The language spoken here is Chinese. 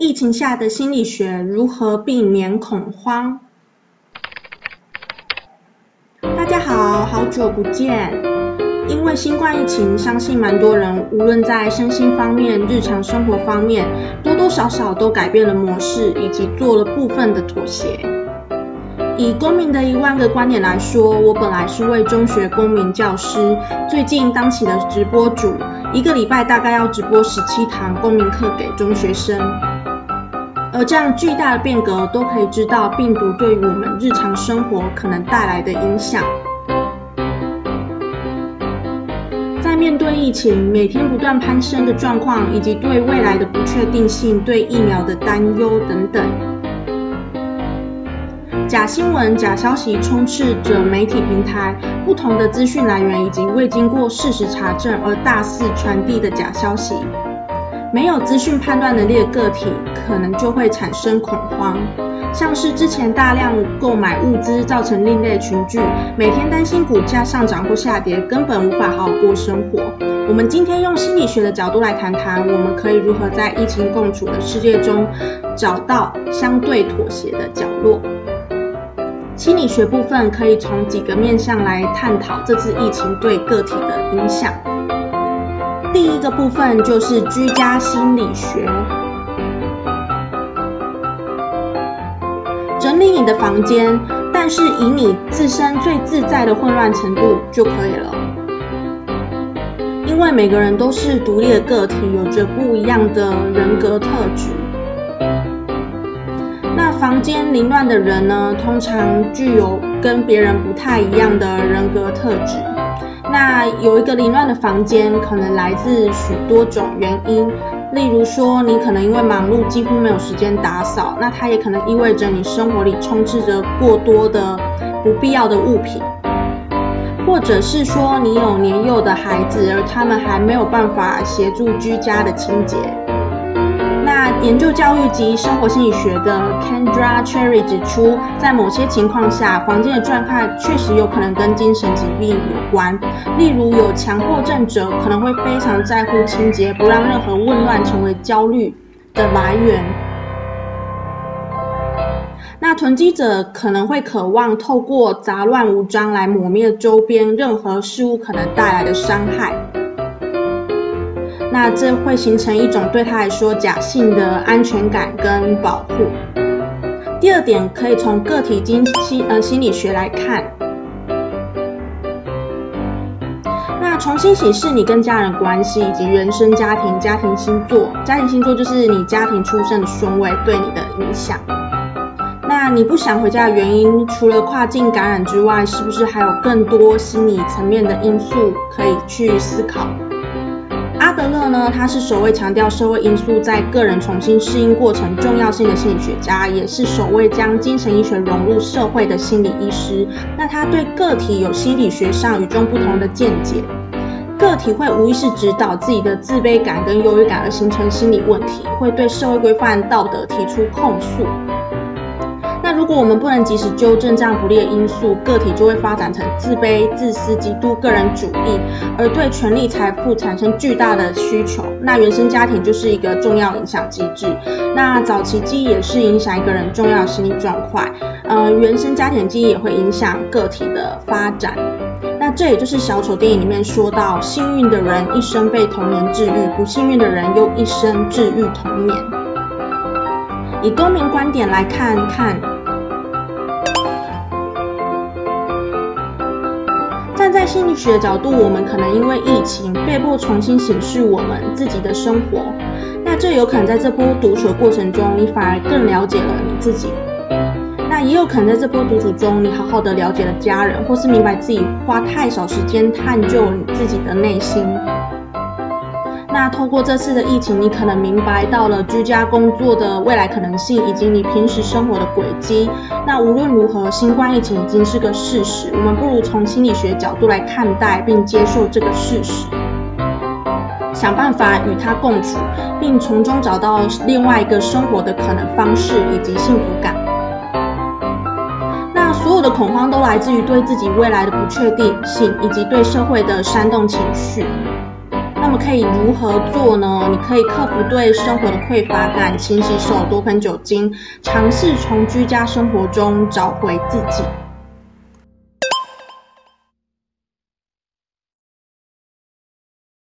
疫情下的心理学如何避免恐慌？大家好，好久不见。因为新冠疫情，相信蛮多人无论在身心方面、日常生活方面，多多少少都改变了模式，以及做了部分的妥协。以公民的一万个观点来说，我本来是位中学公民教师，最近当起了直播主，一个礼拜大概要直播十七堂公民课给中学生。而这样巨大的变革，都可以知道病毒对于我们日常生活可能带来的影响。在面对疫情每天不断攀升的状况，以及对未来的不确定性、对疫苗的担忧等等。假新闻、假消息充斥着媒体平台，不同的资讯来源以及未经过事实查证而大肆传递的假消息，没有资讯判断能力的个体，可能就会产生恐慌。像是之前大量购买物资造成另类群聚，每天担心股价上涨或下跌，根本无法好好过生活。我们今天用心理学的角度来谈谈，我们可以如何在疫情共处的世界中，找到相对妥协的角落。心理学部分可以从几个面向来探讨这次疫情对个体的影响。第一个部分就是居家心理学，整理你的房间，但是以你自身最自在的混乱程度就可以了。因为每个人都是独立的个体，有着不一样的人格特质。那房间凌乱的人呢，通常具有跟别人不太一样的人格特质。那有一个凌乱的房间，可能来自许多种原因。例如说，你可能因为忙碌几乎没有时间打扫，那它也可能意味着你生活里充斥着过多的不必要的物品，或者是说你有年幼的孩子，而他们还没有办法协助居家的清洁。研究教育及生活心理学的 Kendra Cherry 指出，在某些情况下，房间的状态确实有可能跟精神疾病有关。例如，有强迫症者可能会非常在乎清洁，不让任何混乱成为焦虑的来源。那囤积者可能会渴望透过杂乱无章来抹灭周边任何事物可能带来的伤害。那这会形成一种对他来说假性的安全感跟保护。第二点，可以从个体经心呃心理学来看。那重新审视你跟家人关系以及原生家庭、家庭星座、家庭星座就是你家庭出生的顺位对你的影响。那你不想回家的原因，除了跨境感染之外，是不是还有更多心理层面的因素可以去思考？阿德勒呢，他是首位强调社会因素在个人重新适应过程重要性的心理学家，也是首位将精神医学融入社会的心理医师。那他对个体有心理学上与众不同的见解，个体会无意识指导自己的自卑感跟忧郁感而形成心理问题，会对社会规范道德提出控诉。如果我们不能及时纠正这样不利的因素，个体就会发展成自卑、自私、极度个人主义，而对权力、财富产生巨大的需求。那原生家庭就是一个重要影响机制。那早期记忆也是影响一个人重要的心理状况。呃，原生家庭记忆也会影响个体的发展。那这也就是小丑电影里面说到，幸运的人一生被童年治愈，不幸运的人又一生治愈童年。以公民观点来看看。在心理学的角度，我们可能因为疫情被迫重新审视我们自己的生活。那这有可能在这波独处的过程中，你反而更了解了你自己。那也有可能在这波独处中，你好好的了解了家人，或是明白自己花太少时间探究你自己的内心。那透过这次的疫情，你可能明白到了居家工作的未来可能性，以及你平时生活的轨迹。那无论如何，新冠疫情已经是个事实，我们不如从心理学角度来看待并接受这个事实，想办法与它共处，并从中找到另外一个生活的可能方式以及幸福感。那所有的恐慌都来自于对自己未来的不确定性，以及对社会的煽动情绪。那么可以如何做呢？你可以克服对生活的匮乏感，勤洗手，多喷酒精，尝试从居家生活中找回自己。